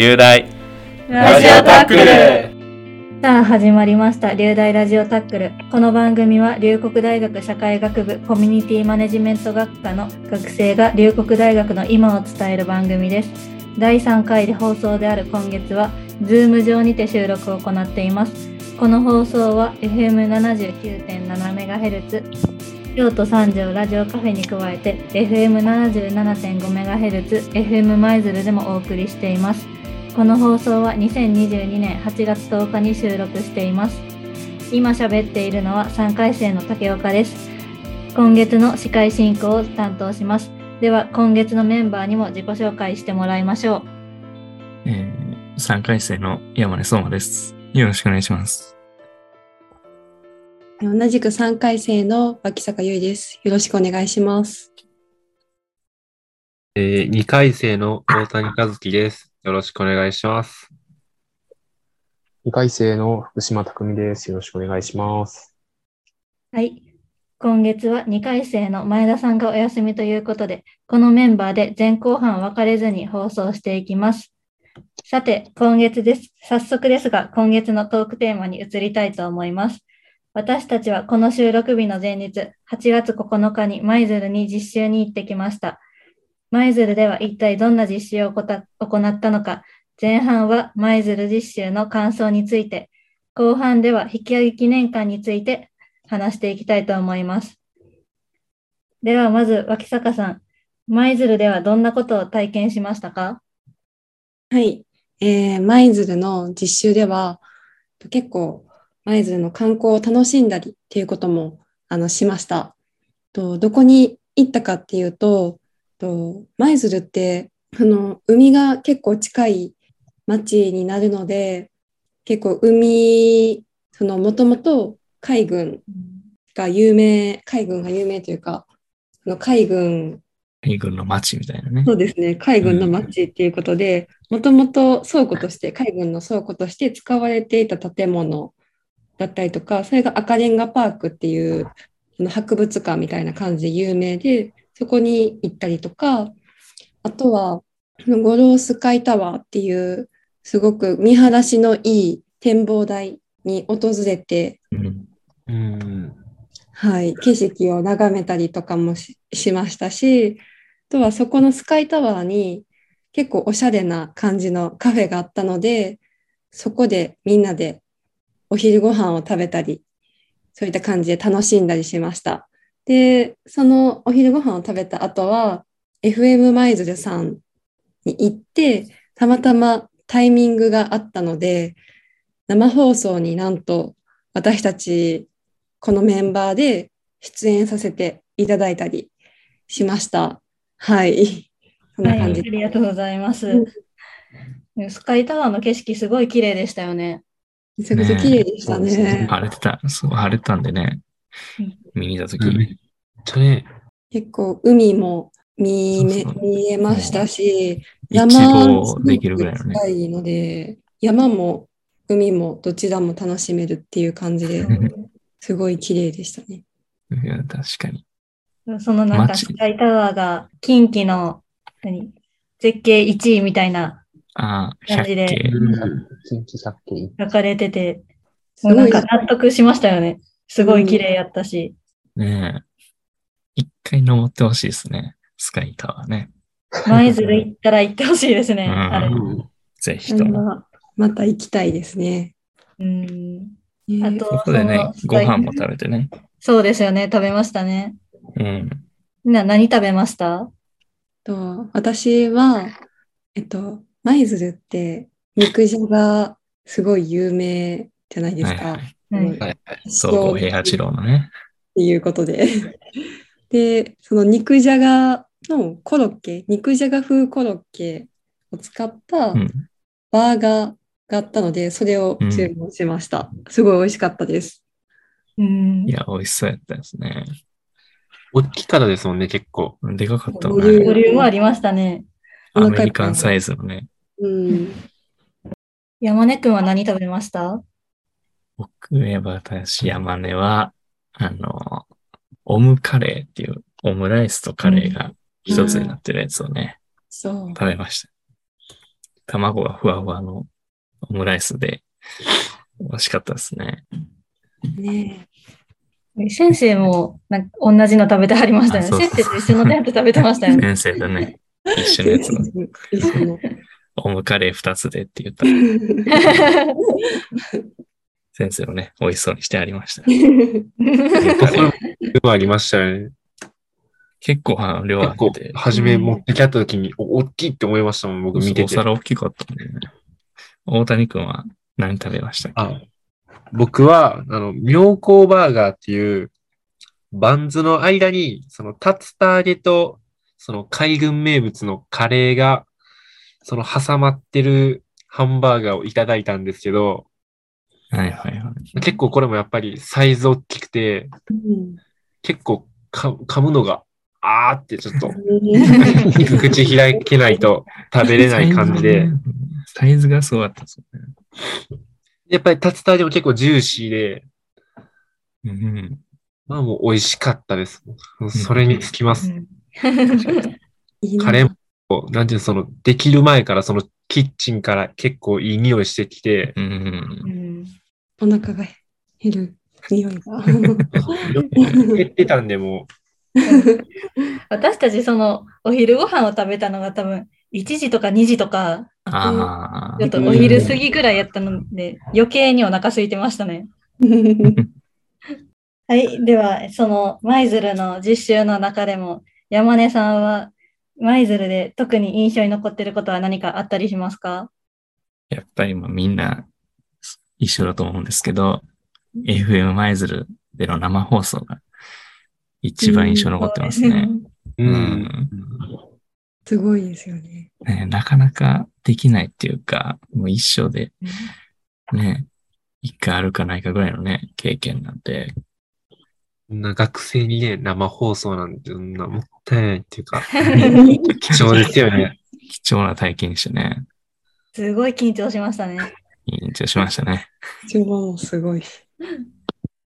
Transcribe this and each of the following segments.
流大。ラジオタックル。さあ始まりました。流大ラジオタックル。この番組は龍谷大学社会学部コミュニティマネジメント学科の学生が龍谷大学の今を伝える番組です。第3回で放送である今月は Zoom 上にて収録を行っています。この放送は FM79.7MHz 京都三条ラジオカフェに加えて FM77.5MHz、FM 舞鶴でもお送りしています。この放送は2022年8月10日に収録しています。今喋っているのは3回生の竹岡です。今月の司会進行を担当します。では今月のメンバーにも自己紹介してもらいましょう。えー、3回生の山根相馬です。よろしくお願いします。同じく3回生の脇坂優衣です。よろしくお願いします。えー、2回生の大谷和樹です。よろしくお願いします。2回生の福島匠です。よろしくお願いします。はい。今月は2回生の前田さんがお休みということで、このメンバーで前後半分かれずに放送していきます。さて、今月です。早速ですが、今月のトークテーマに移りたいと思います。私たちはこの収録日の前日、8月9日に舞鶴に実習に行ってきました。舞鶴では一体どんな実習を行ったのか、前半は舞鶴実習の感想について、後半では引き上げ記念館について話していきたいと思います。ではまず脇坂さん、舞鶴ではどんなことを体験しましたか？はい。えー、舞鶴の実習では、結構、舞鶴の観光を楽しんだりっていうこともあのしました。とどこに行ったかっていうと、と舞鶴ってあの海が結構近い町になるので、結構海、そのもともと海軍が有名、海軍が有名というか、その海軍海軍の町みたいなね。そうですね、海軍の町っていうことで、もともと倉庫として、海軍の倉庫として使われていた建物だったりとか、それが赤レンガパークっていうその博物館みたいな感じで有名で、そこに行ったりとか、あとは、ゴロースカイタワーっていう、すごく見晴らしのいい展望台に訪れて、うん。うん。はい、景色を眺めたりとかもししましたし、あとはそこのスカイタワーに結構おしゃれな感じのカフェがあったので、そこでみんなでお昼ご飯を食べたり、そういった感じで楽しんだりしました。で、そのお昼ご飯を食べた後は、FM 舞鶴さんに行って、たまたまタイミングがあったので、生放送になんと私たちこのメンバーで出演させていただいたりしました。はい。そんなはい、あ感じ。りがとうございますう。スカイタワーの景色すごい綺麗でしたよね。めちゃくちゃ綺麗でしたねね。晴れてた。すごい晴れてたんでねうん。見に行ったとき、めっちゃね、結構海も見めそうそう見えましたし、一山望できるぐらいのね。近いので、山も海もどちらも楽しめるっていう感じで、すごい綺麗でしたね。いや、確かに。そのなんか街スカイタワーが近畿の何絶景1位みたいなああ、百感じで。書かれてて、もうなんか納得しましたよね。すごい綺麗やったし。ねえ。一回登ってほしいですね。スカイタワーね。舞鶴行ったら行ってほしいですね。ぜひとも。ままた行きたいですね。うん。ねあとそこでねご飯も食べてね。そうですよね。食べましたね。うん。みんな何食べました？と私は、えっと、舞鶴って肉じゃがすごい有名じゃないですか。はいはいはいうんはい総合平八郎のね。っていうことで。で、その肉じゃがのコロッケ、肉じゃが風コロッケを使ったうん。バーガーがあったので、それを注文しました。すごい美味しかったです。うんい。や、美味しそうやったですね。大きかったですもんね、結構。でかかったボリュームボね。リュームありましたね。アメリカンサイズのね。うん。山根くんは何食べました？僕、私、山根は、あの、オムカレーっていう、オムライスとカレーが一つになってるやつをね、そう。食べました。卵がふわふわのオムライスで、美味しかったですね。ね先生もなんか同じの食べてはりましたよね。あそうそう先生と一緒のテント食べてましたよね。先生とね、一緒のやつ。オムカレー二つでって言ったら、先生もね、美味しそうにしてありました。ありましたよね。結構あの量あ結構っ、て、初め持ってきた時に、お、大きいって思いましたもん、僕見てて。お皿大きかったんでね。大谷くんは何食べましたっけ？あ僕は、あの、妙高バーガーっていう、バンズの間に、その、タツタ揚げと、その、海軍名物のカレーが、その、挟まってるハンバーガーをいただいたんですけど、はいはいはい。結構これもやっぱりサイズ大きくて、うん結構か噛むのが、あーってちょっと、ね口開けないと食べれない感じで、サイズがすごかったですよやっぱりタツタ揚げも結構ジューシーで、ね。うん。まあもう美味しかったです。それにつきます。カレーも、なんていうのその、できる前からそのキッチンから結構いい匂いしてきて、うん。うんお腹が減る匂いが。減ってたんで、も 私たちそのお昼ご飯を食べたのが多分1時とか2時とか、あちょっとお昼過ぎぐらいやったので余計にお腹空いてましたね。はい。では、その舞鶴の実習の中でも山根さんは舞鶴で特に印象に残っていることは何かあったりしますか？やっぱりまあみんな一緒だと思うんですけど、FM 舞鶴での生放送が一番印象に残ってますね。う、ん。ん。すごいですよね。ねなかなかできないっていうか、もう一生でね、一回あるかないかぐらいのね、経験なんで、な学生にね、生放送なんて、そんなもったいないっていうか、貴重ですよね。貴重な体験でしたね。すごい緊張しましたね。緊張しましたね。一番もすごい。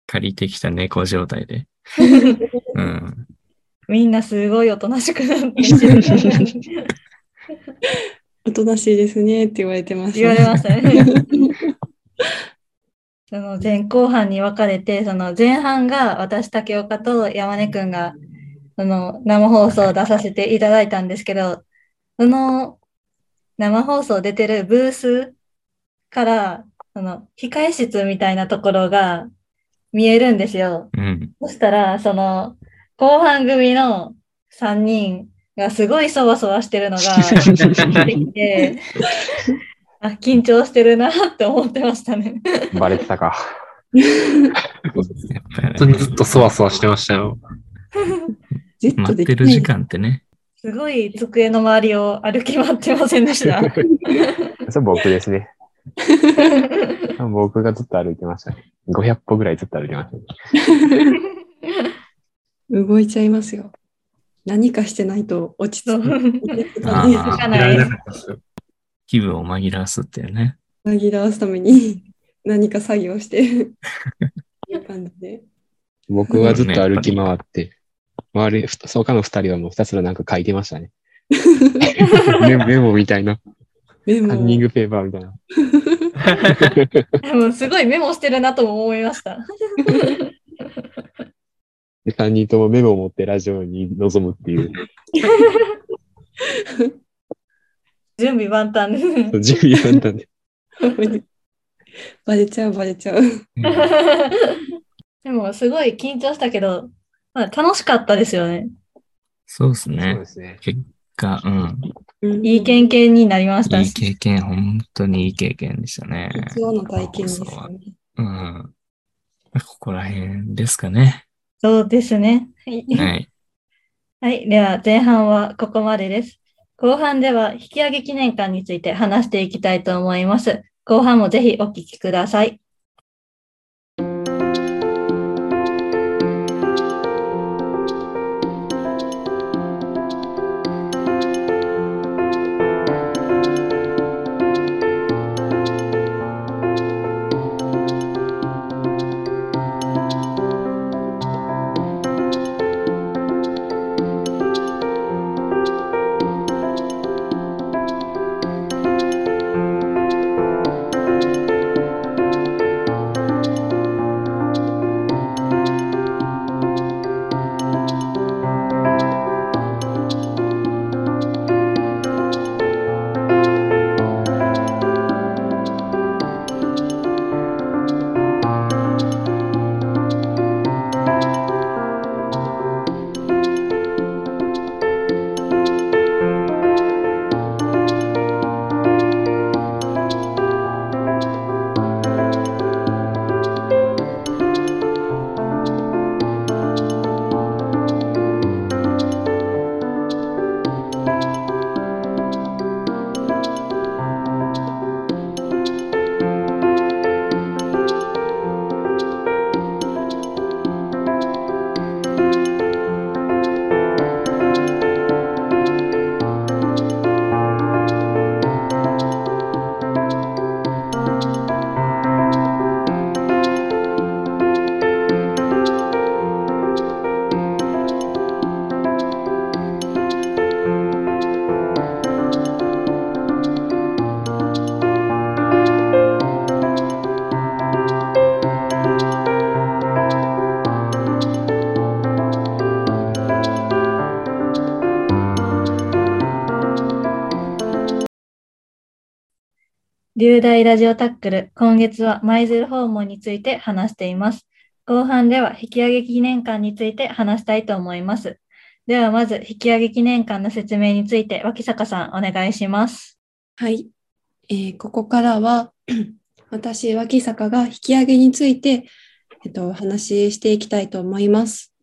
借りてきた猫状態で。うん。みんなすごいおとなしくなっておとなしいですねって言われてました。言われましたね。その前後半に分かれて、その前半が私、竹岡と山根くんが、その生放送を出させていただいたんですけど、その生放送出てるブースから、その控え室みたいなところが見えるんですよ。うん。そしたら、その後半組の3人がすごいそわそわしてるのが出てきて、あ、緊張してるなって思ってましたね。バレてたか。本当にずっとそわそわしてましたよ。じっと待ってる時間ってね、すごい机の周りを歩き回ってませんでした。それ僕ですね。僕がずっと歩いてましたね。500歩ぐらいずっと歩いてましたね。動いちゃいますよ。何かしてないと落ち着そう。気分を紛らわすっていうね。紛らわすために何か作業して。僕はずっと歩き回って、周り、ふ他の二人はもうひたすらなんか書いてましたね。メモみたいな。メモカンニングペーパーみたいな。もうすごいメモしてるなとも思いました。で、3人ともメモを持ってラジオに臨むっていう。準備万端です。準備簡単で。バレちゃうバレちゃう。でもすごい緊張したけど、まあ、楽しかったですよね。そうそうですねで。すね。が、うん。いい経験になりましたいいし。経験、本当にいい経験でしたね。貴重な体験ですよね。うん。ここら辺ですかね。そうですね。はいはい。はい。では、前半はここまでです。後半では、引き上げ記念館について話していきたいと思います。後半もぜひお聞きください。流大ラジオタックル、今月は舞鶴訪問について話しています。後半では引き上げ記念館について話したいと思います。ではまず引き上げ記念館の説明について脇坂さんお願いします。はい。えーここからは、私、脇坂が引き上げについて、えっと、お話ししていきたいと思います。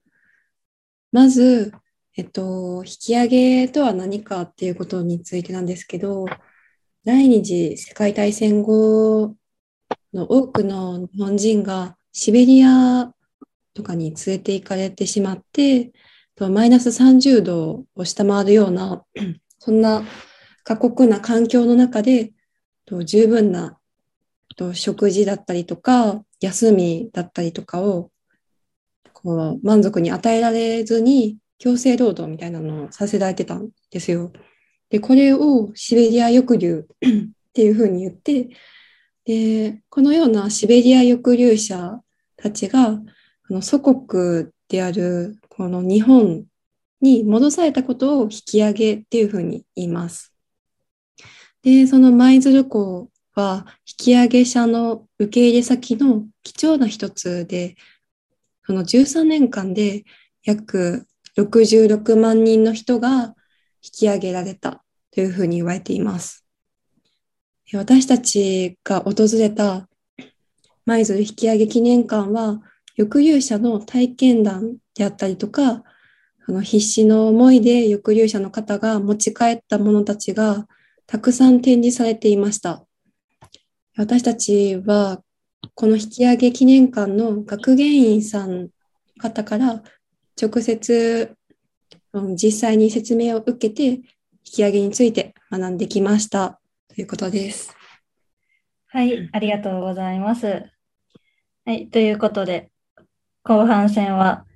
まず、えっと、引き上げとは何かっていうことについてなんですけど、第二次世界大戦後の多くの日本人がシベリアとかに連れて行かれてしまって、マイナス30度を下回るような、そんな過酷な環境の中で、十分な食事だったりとか、休みだったりとかをこう満足に与えられずに強制労働みたいなのをさせられてたんですよ。で、これをシベリア抑留っていうふうに言って、で、このようなシベリア抑留者たちが、あの祖国であるこの日本に戻されたことを引き上げっていうふうに言います。で、その舞鶴港は引き上げ者の受け入れ先の貴重な一つで、その13年間で約66万人の人が引き上げられたというふうに言われています。私たちが訪れた舞鶴引き上げ記念館は、抑留者の体験談であったりとか、あの必死の思いで抑留者の方が持ち帰ったものたちがたくさん展示されていました。私たちはこの引き上げ記念館の学芸員さん方から直接うん実際に説明を受けて引き上げについて学んできましたということです。はい、ありがとうございます。はい、ということで、後半戦は、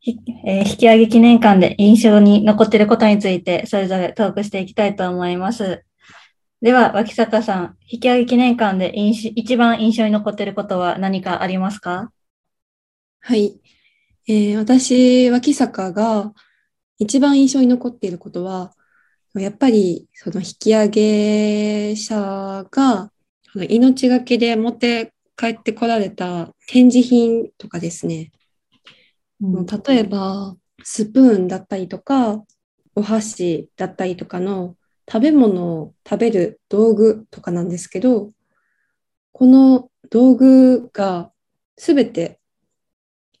ひえー引き上げ記念館で印象に残っていることについて、それぞれトークしていきたいと思います。では、脇坂さん、引き上げ記念館で印象一番印象に残っていることは何かありますか？はい。えー私、脇坂が一番印象に残っていることは、やっぱりその引き上げ者が命がけで持って帰ってこられた展示品とかですね。例えば、スプーンだったりとか、お箸だったりとかの食べ物を食べる道具とかなんですけど、この道具がすべて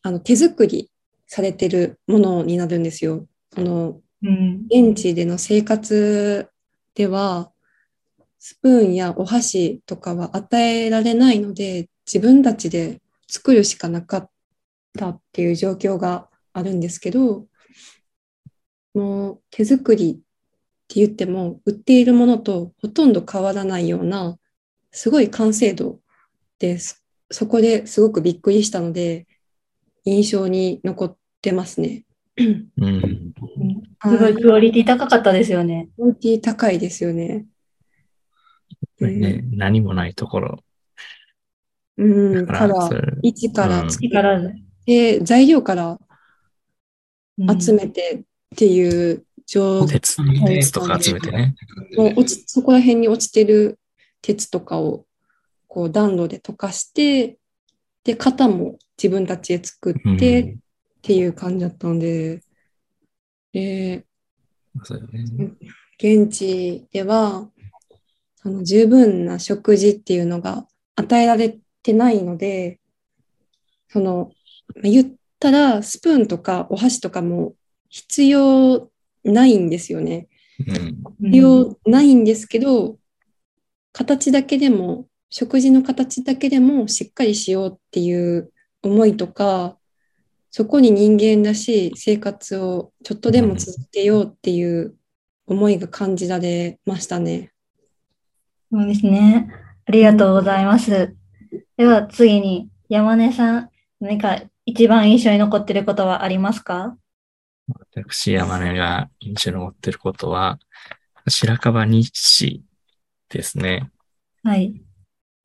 あの手作りされてるものになるんですよ。そのうん、現地での生活では、スプーンやお箸とかは与えられないので、自分たちで作るしかなかったっていう状況があるんですけど、もう手作りって言っても、売っているものとほとんど変わらないような、すごい完成度です。そこですごくびっくりしたので、印象に残ってますね。うん。すごいクオリティ高かったですよね。クオリティ高いですよね。これね、何もないところうん、か、から一からうん作っ力で。て、材料からうん集めてっていう状鉄、い鉄とか集めてね。もう落ちそこら辺に落ちてる鉄とかをこう暖炉で溶かして、で、型も自分たちで作ってっうんていう感じだったので、で、そうよね。現地では、あの十分な食事っていうのが与えられてないので、その、まあ言ったらスプーンとかお箸とかも必要ないんですよね。うん。必要ないんですけど、形だけでも、食事の形だけでもしっかりしようっていう思いとか、そこに人間らしい生活をちょっとでも続けようっていう思いが感じられましたね。そうですね。ありがとうございます。では次に山根さん、何か一番印象に残っていることはありますか？私、山根が印象に残ってることは、白樺日誌ですね。はい。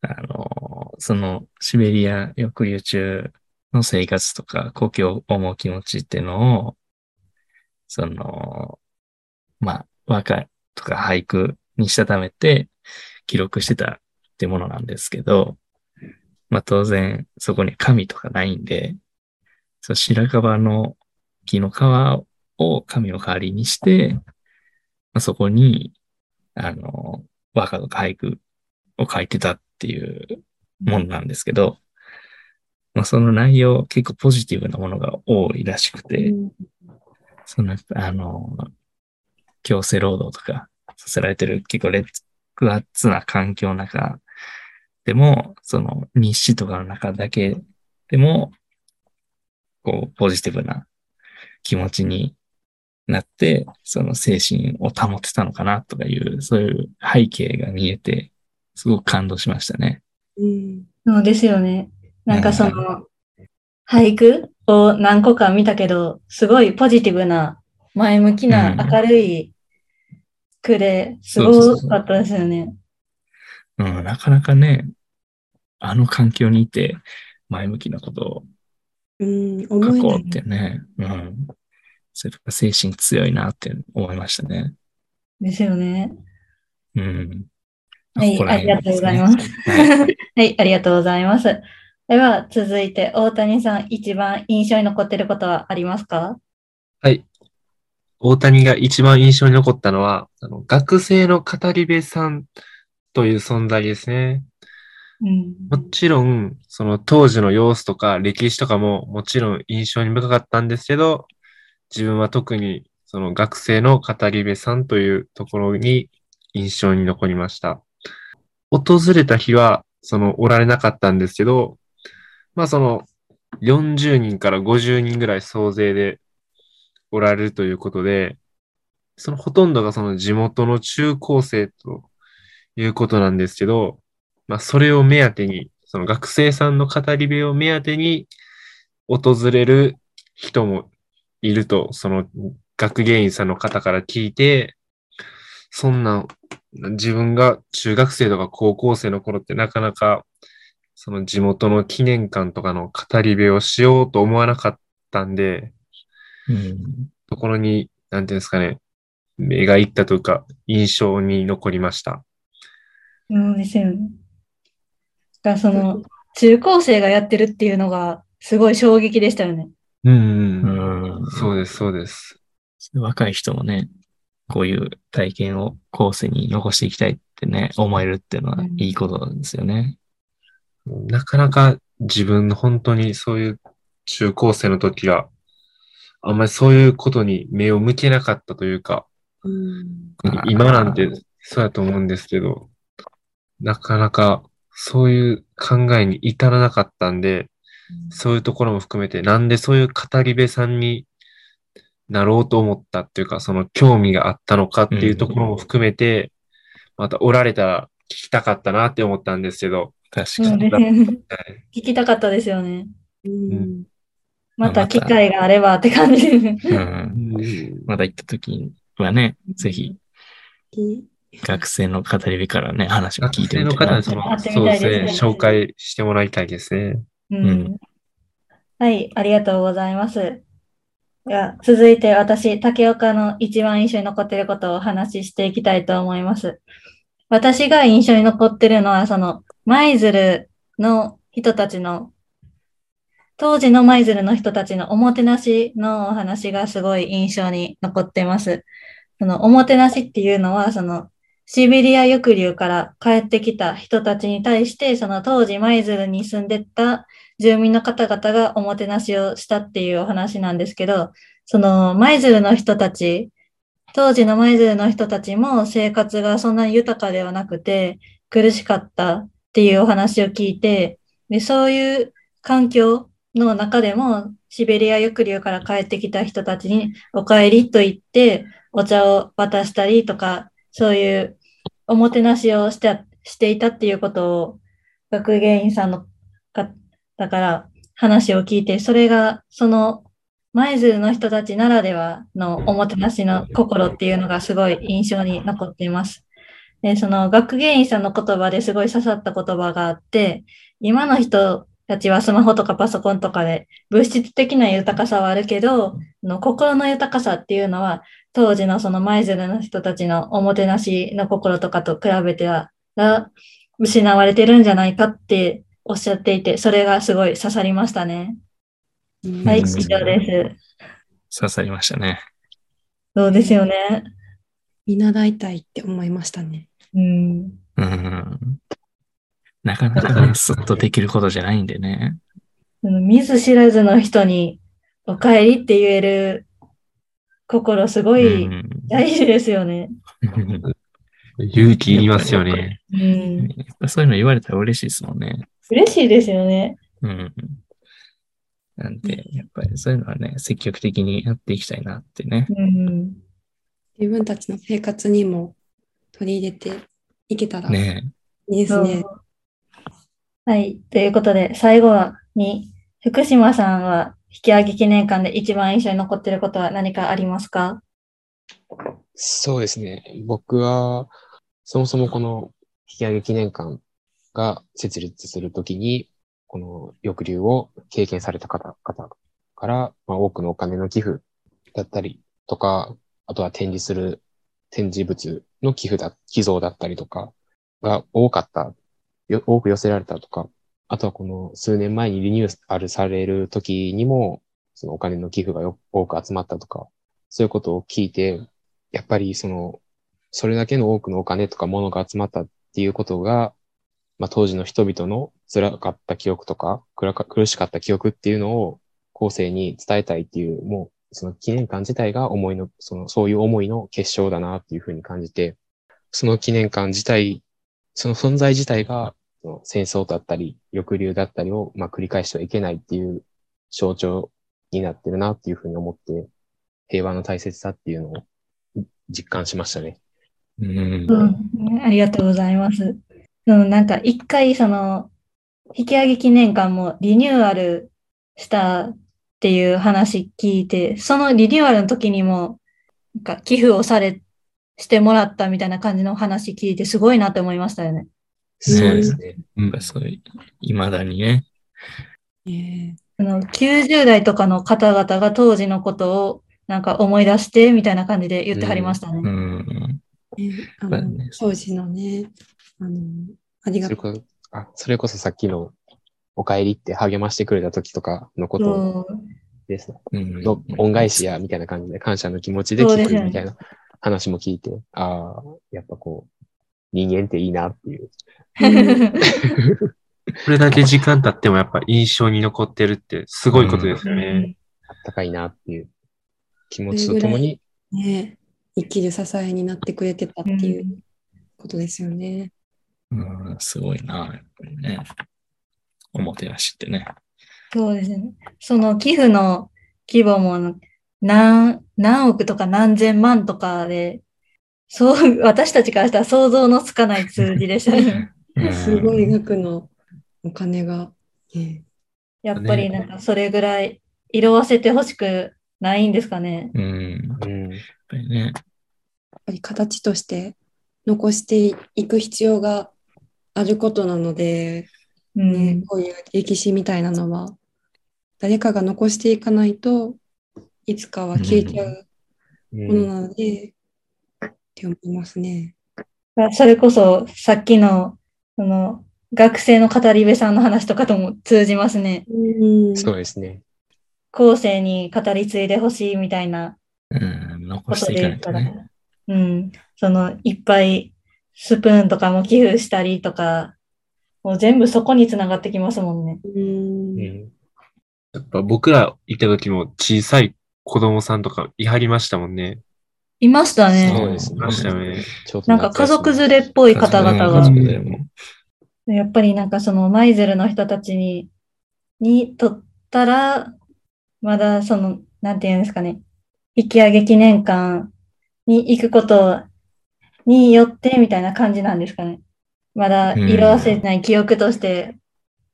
あの、そのシベリア抑留中の生活とか、故郷を思う気持ちっていうのを、その、まあ、和歌とか俳句にしたためて記録してたってものなんですけど、まあ当然そこに紙とかないんで、その白樺の木の皮を紙の代わりにして、まあ、そこに、あの、和歌とか俳句を書いてたっていうものなんですけど、まあ、その内容結構ポジティブなものが多いらしくて、その、あの、強制労働とかさせられてる結構劣悪な環境の中でも、その日誌とかの中だけでも、こう、ポジティブな気持ちになって、その精神を保ってたのかなとかいう、そういう背景が見えて、すごく感動しましたね。うんそうですよね。なんかその、俳句を何個か見たけど、すごいポジティブな、前向きな、うん明るい句で、すごかったですよね。うん、なかなかね、あの環境にいて、前向きなことをうん、書こうってね、うん。それとか精神強いなって思いましたね。ですよね。うん。はいありがとうございます はい、ありがとうございます。では、続いて、大谷さん、一番印象に残っていることはありますか？はい。大谷が一番印象に残ったのは、あの学生の語り部さんという存在ですね。うん。もちろん、その当時の様子とか歴史とかももちろん印象に深かったんですけど、自分は特にその学生の語り部さんというところに印象に残りました。訪れた日は、そのおられなかったんですけど、まあその40人から50人ぐらい総勢でおられるということで、そのほとんどがその地元の中高生ということなんですけど、まあ、それを目当てに、その学生さんの語り部を目当てに訪れる人もいると、その学芸員さんの方から聞いて、そんな自分が中学生とか高校生の頃ってなかなかその地元の記念館とかの語り部をしようと思わなかったんで、うん。ところに、なんていうんですかね、目が行ったというか、印象に残りました。うんですよね。だその、中高生がやってるっていうのが、すごい衝撃でしたよね。うん、うん、うんそうです、そうです。若い人もね、こういう体験を後世に残していきたいってね、思えるっていうのはうんいいことですよね。なかなか自分の本当にそういう中高生の時は、あんまりそういうことに目を向けなかったというか、うん。今なんてそうやと思うんですけど、なかなかそういう考えに至らなかったんで、そういうところも含めて、なんでそういう語り部さんになろうと思ったっていうか、その興味があったのかっていうところも含めて、またおられたら聞きたかったなって思ったんですけど、確かに。聞きたかったですよね。うんまた機会があればって感じ。うん。まだ行った時はね、ぜひき学生の語り部からね、話を聞いてみたいな方にその会ってみそうたいでですすねね、紹介してもらいたいですね。うんうんはい、ありがとうございます。では続いて私、竹岡の一番印象に残っていることをお話ししていきたいと思います。私が印象に残っているのは、その、舞鶴の人たちの、当時の舞鶴の人たちのおもてなしのお話がすごい印象に残ってます。その、おもてなしっていうのは、その、シベリア抑留から帰ってきた人たちに対して、その当時舞鶴に住んでた住民の方々がおもてなしをしたっていうお話なんですけど、その舞鶴の人たち、当時の舞鶴の人たちも生活がそんなに豊かではなくて苦しかったっていうお話を聞いて、でそういう環境の中でもシベリア抑留から帰ってきた人たちにお帰りと言ってお茶を渡したりとか、そういうおもてなしをしてしていたっていうことを学芸員さんのかだから話を聞いて、それがその舞鶴の人たちならではのおもてなしの心っていうのがすごい印象に残っています。で、その学芸員さんの言葉ですごい刺さった言葉があって、今の人たちはスマホとかパソコンとかで物質的な豊かさはあるけど、あの心の豊かさっていうのは当時のその舞鶴の人たちのおもてなしの心とかと比べては、が失われてるんじゃないかっておっしゃっていて、それがすごい刺さりましたね。はい、うん以上です。刺さりましたね。そうですよね。見習いたいって思いましたね。うん。うん。なかなかね、スッとできることじゃないんでね。見ず知らずの人にお帰りって言える心すごういん。大事ですよね。勇気いりますよね。うん。そういうの言われたら嬉しいですもんね。嬉しいですよね。うん。なんで、やっぱりそういうのはね、積極的にやっていきたいなってね。うん。自分たちの生活にも取り入れていけたらいねいですね。はい。ということで、最後に、福島さんは引き上げ記念館で一番印象に残っていることは何かありますか？そうですね。僕は、そもそもこの引き上げ記念館が設立するときに、この抑留を経験された方々から、まあ、多くのお金の寄付だったりとか、あとは展示する展示物の寄付だ、寄贈だったりとかが多かった、よ多く寄せられたとか、あとはこの数年前にリニューアルされる時にも、そのお金の寄付がよ多く集まったとか、そういうことを聞いて、やっぱりその、それだけの多くのお金とか物が集まったっていうことが、まあ当時の人々の辛かった記憶とか、苦か苦しかった記憶っていうのを後世に伝えたいっていう、もうその記念館自体が思いの、その、そういう思いの結晶だなっていうふうに感じて、その記念館自体、その存在自体が、その戦争だったり、抑留だったりを、まあ繰り返してはいけないっていう象徴になってるなっていうふうに思って、平和の大切さっていうのを実感しましたね。うん。うん。ありがとうございます。そのなんか一回その、引き上げ記念館もリニューアルしたっていう話聞いて、そのリニューアルの時にも、なんか寄付をされ、してもらったみたいな感じの話聞いてすごいなって思いましたよね。そうですね。やっぱそういう、未だにね。えの90代とかの方々が当時のことをなんか思い出してみたいな感じで言ってはりましたね。うん。ねあのまあね当時のね、あの、ありがとう。それこそ、あ、それこそさっきのお帰りって励ましてくれた時とかのことそうです。うんの恩返しや、みたいな感じで感謝の気持ちで聞くみたいな話も聞いて、ああ、やっぱこう、人間っていいなっていう。これだけ時間経ってもやっぱ印象に残ってるってすごいことですよね。あったかいなっていう気持ちとともに、ね、生きる支えになってくれてたっていうことですよね。うん、すごいな、やっぱりね。おもてなしってね。そうですね。その寄付の規模も何、何億とか何千万とかで、そう、私たちからしたら想像のつかない数字でしたね。うんすごい額のお金が。ねやっぱりなんかそれぐらい色あせてほしくないんですかね。うん。やっうん、ぱりね。やっぱり形として残していく必要があることなので、うねん。こういう歴史みたいなのは誰かが残していかないといつかは消えちゃうものなので、って思いますね。それこそさっきの、その、学生の語り部さんの話とかとも通じますね。うんそうですね。後世に語り継いでほしいみたいなうん、残ことしていかなで言ったら、いとね。うん。その、いっぱいスプーンとかも寄付したりとか、もう全部そこにつながってきますもんね。うんうん、やっぱ僕らいた時も小さい子供さんとかいはりましたもんね。いましたね。そうですねいましたよね。なんか家族連れっぽい方々が。やっぱりなんかその舞鶴の人たちに、にとったら、まだその、なんていうんですかね、引き上げ記念館に行くことによってみたいな感じなんですかね。まだ色あせない記憶として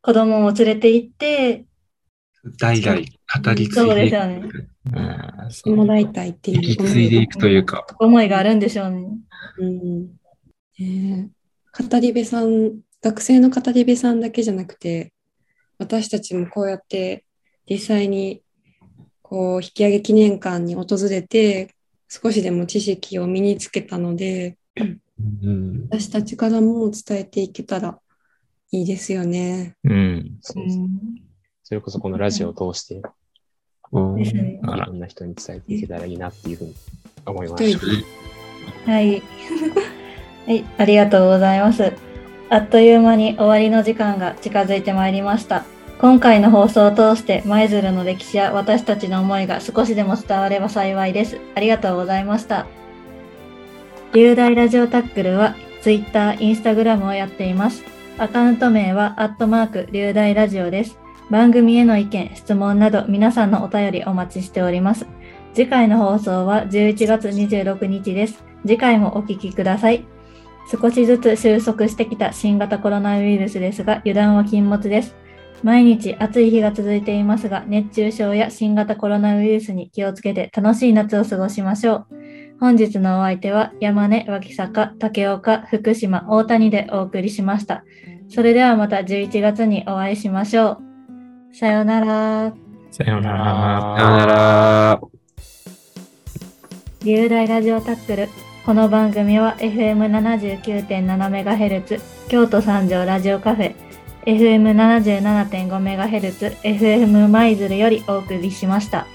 子供を連れて行って、代々語り継そいうでいく。ですよね。うん、そうもらいたいっていう引き継いでいくというか。思いがあるんでしょうね。うんねえ語り部さん、学生の語り部さんだけじゃなくて、私たちもこうやって実際にこう引き上げ記念館に訪れて、少しでも知識を身につけたので、うん。私たちからも伝えていけたらいいですよね。うん。そうですねそれこそこのラジオを通して、いろんな人に伝えていけたらいいなっていうふうに思いま一した。はい。はい、ありがとうございます。あっという間に終わりの時間が近づいてまいりました。今回の放送を通して舞鶴の歴史や私たちの思いが少しでも伝われば幸いです。ありがとうございました。流大ラジオタックルは Twitter、Instagram をやっています。アカウント名はアットマーク流大ラジオです。番組への意見、質問など皆さんのお便りお待ちしております。次回の放送は11月26日です。次回もお聞きください。少しずつ収束してきた新型コロナウイルスですが、油断は禁物です。毎日暑い日が続いていますが、熱中症や新型コロナウイルスに気をつけて楽しい夏を過ごしましょう。本日のお相手は山根、脇坂、竹岡、福島、大谷でお送りしました。それではまた11月にお会いしましょう。さようなら。さようなら。さよなら。流大ラジオタックル。この番組は FM79.7MHz 京都三条ラジオカフェ FM77.5MHz FM 舞鶴よりお送りしました。